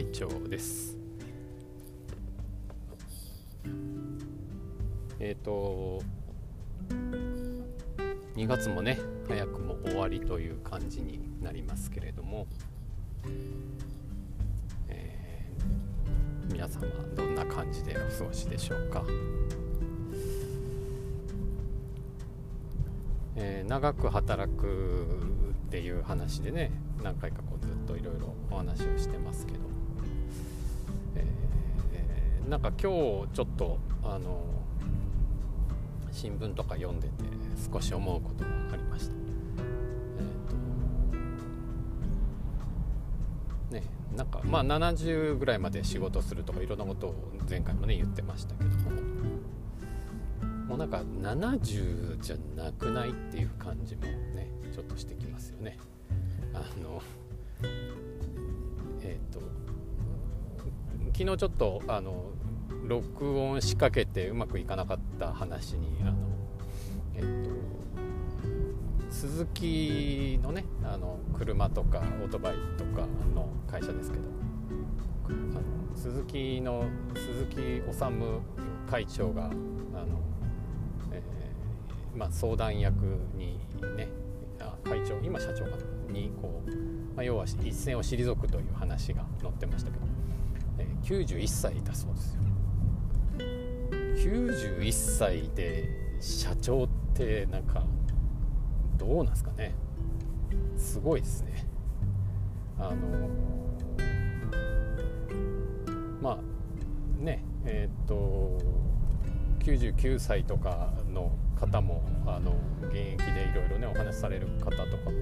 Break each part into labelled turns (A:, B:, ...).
A: 会長です。えっ、ー、と2月もね早くも終わりという感じになりますけれども、えー、皆さんはどんな感じでお過ごしでしょうか、えー、長く働くっていう話でね何回かこうずっといろいろお話をしてますけど、えー、なんか今日ちょっとあの新聞とか読んでて少し思うことがありました。えーとね、なんかまあ70ぐらいまで仕事するとかいろんなことを前回もね言ってましたけどももうなんか70じゃなくないっていう感じもねちょっとしてきますよね。あのえっ、ー、と昨日ちょっとあの録音しかけてうまくいかなかった話にあのえっ、と鈴木のねあの車とかオートバイとかの会社ですけどあの鈴木の鈴木治会長があの、えー、まあ、相談役にねあ会長今社長かにこう、まあ、要は一線を退くという話が載ってましたけど、えー、91歳だそうですよ。91歳で社長ってなんかどうなんですかね。すごいですね。あのまあねえー、っと99歳とかの方もあの現役でいろいろねお話しされる方とかも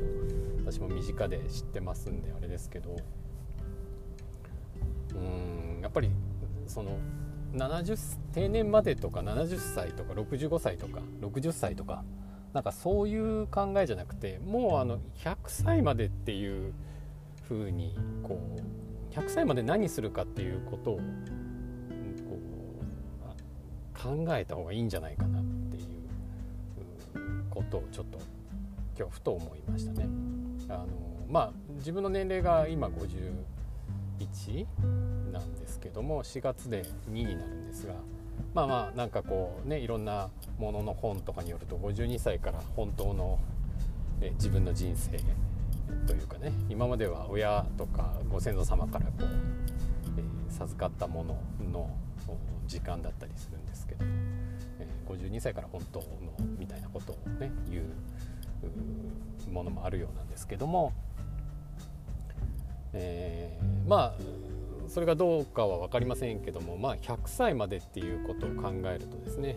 A: 私も身近で知ってますんであれですけど。うんやっぱりその70定年までとか70歳とか65歳とか60歳とかなんかそういう考えじゃなくてもうあの100歳までっていう風にこう100歳まで何するかっていうことを考えた方がいいんじゃないかなっていうことをちょっと今日ふと思いましたね。あのまあ自分の年齢が今51なんですけども4月で2になるんですがまあまあなんかこうねいろんなものの本とかによると52歳から本当のえ自分の人生というかね今までは親とかご先祖様からこう、えー、授かったものの時間だったりするんですけど、えー、52歳から本当のみたいなことをね言うものもあるようなんですけども、えー、まあそれがどうかは分かりませんけどもまあ100歳までっていうことを考えるとですね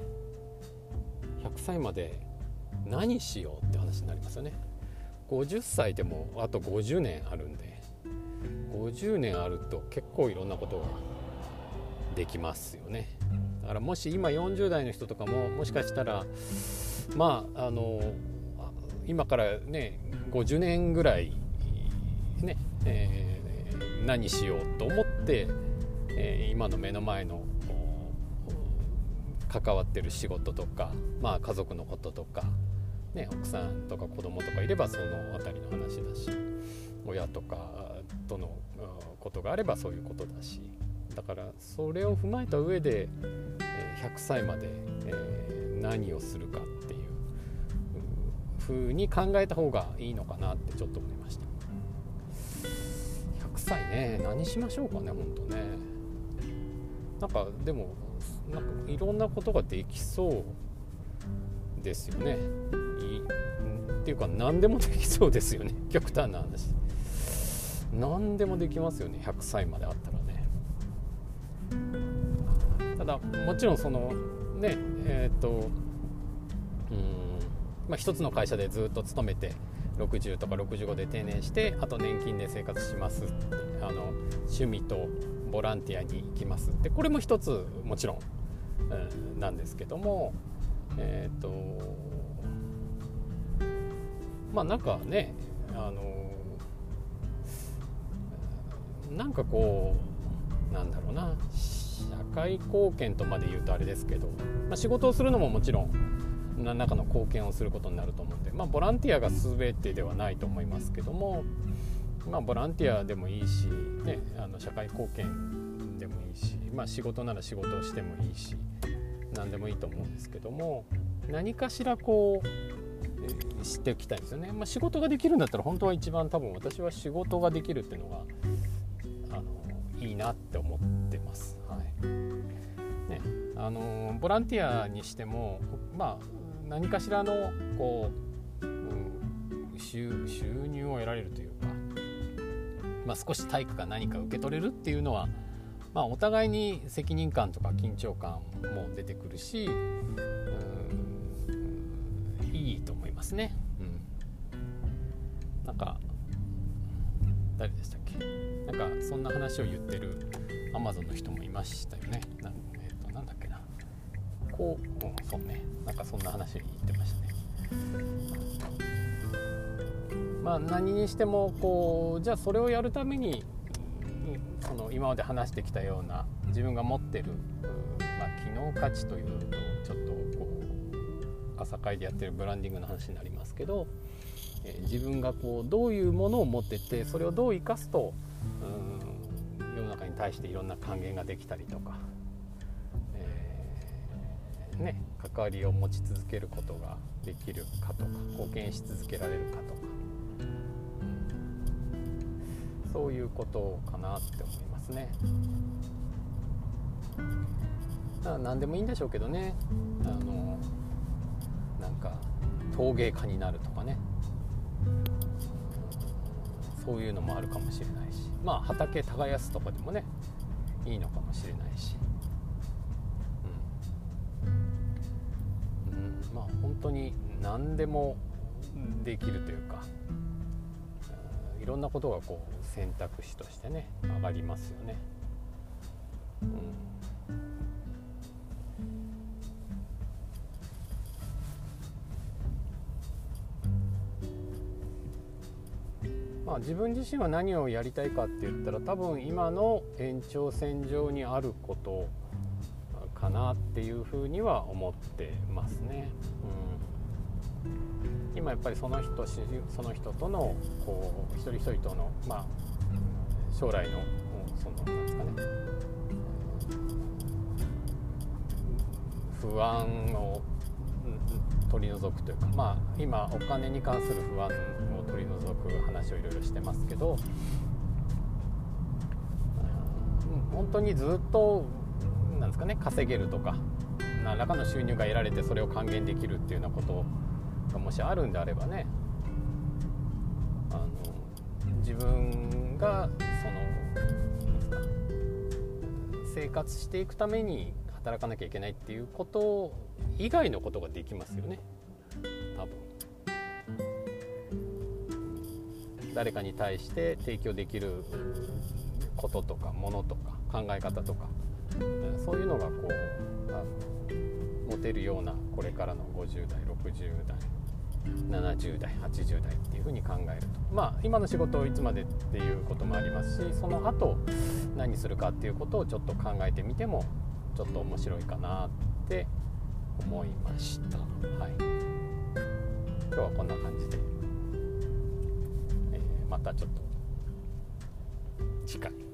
A: 100歳まで何しようって話になりますよね。50歳でもあと50年あるんで50年あると結構いろんなことができますよね。だからもし今40代の人とかももしかしたらまああの今からね50年ぐらいね、えー、何しようと思って、えー、今の目の前の関わってる仕事とか、まあ、家族のこととか、ね、奥さんとか子供とかいればその辺りの話だし親とかとのことがあればそういうことだしだからそれを踏まえた上で、100歳まで、何をするかっていうふうに考えた方がいいのかなってちょっと思いました。100歳ね。何しましょうかねほんとね。なんかでもなんかいろんなことができそうですよね。っていうか何でもできそうですよね。極端な話。何でもできますよね。100歳まであったらね。ただもちろんそのねえっ、とうんまあ一つの会社でずっと勤めて60とか65で定年してあと年金で生活します。あの趣味とボランティアに行きます。ってこれも一つもちろん、うん、なんですけどもえっ、ー、とまあなんかねあのなんかこうなんだろうな。社会貢献とまで言うとあれですけど、まあ、仕事をするのももちろん何らかの貢献をすることになると思うんで、まあ、ボランティアが全てではないと思いますけども、まあ、ボランティアでもいいし、ね、あの社会貢献でもいいし、まあ、仕事なら仕事をしてもいいし何でもいいと思うんですけども何かしらこう知っておきたいんですよね、まあ、仕事ができるんだったら本当は一番多分私は仕事ができるっていうのがあのいいなって思ってます。はいね、あのボランティアにしても、まあ、何かしらのこう、うん、収入を得られるというか、まあ、少し体育か何か受け取れるっていうのは、まあ、お互いに責任感とか緊張感も出てくるし、うん、いいと思いますね。うん、なんか誰でしたっけ？なんかそんな話を言ってるアマゾンの人もいましたよね。な,、えー、となんだっけ？こう、うん、そうねなんかそんな話言ってましたね。まあ何にしてもこうじゃあそれをやるためにその今まで話してきたような自分が持ってる、まあ、機能価値というとちょっとこう朝会でやってるブランディングの話になりますけど、え、自分がこうどういうものを持っててそれをどう生かすとうん世の中に対していろんな還元ができたりとか、ね、関わりを持ち続けることができるかとか貢献し続けられるかとか、そういうことかなって思いますね。何でもいいんでしょうけどね。あのなんか陶芸家になるとかね。そういうのもあるかもしれないし。まあ畑耕すとかでもねいいのかもしれないし、まあ本当に何でもできるというか、いろんなことがこう選択肢としてね上がりますよね。うんまあ、自分自身は何をやりたいかって言ったら多分今の延長線上にあることかなっていうふうには思ってますね。うん、今やっぱりその人その人とのこう一人一人との、まあ、将来のそのなんですかね不安を取り除くというかまあ今お金に関する不安を取り除く話をいろいろしてますけど本当にずっとですかね稼げるとか何らかの収入が得られてそれを還元できるっていうようなことがもしあるんであればねあの自分がその生活していくために働かなきゃいけないっていうこと以外のことができますよね多分。誰かに対して提供できることとかものとか考え方とか。そういうのがこうあの持てるようなこれからの50代60代70代80代っていうふうに考えるとまあ今の仕事をいつまでっていうこともありますしその後何するかっていうことをちょっと考えてみてもちょっと面白いかなって思いました。はい、今日はこんな感じで、えー、またちょっと次回。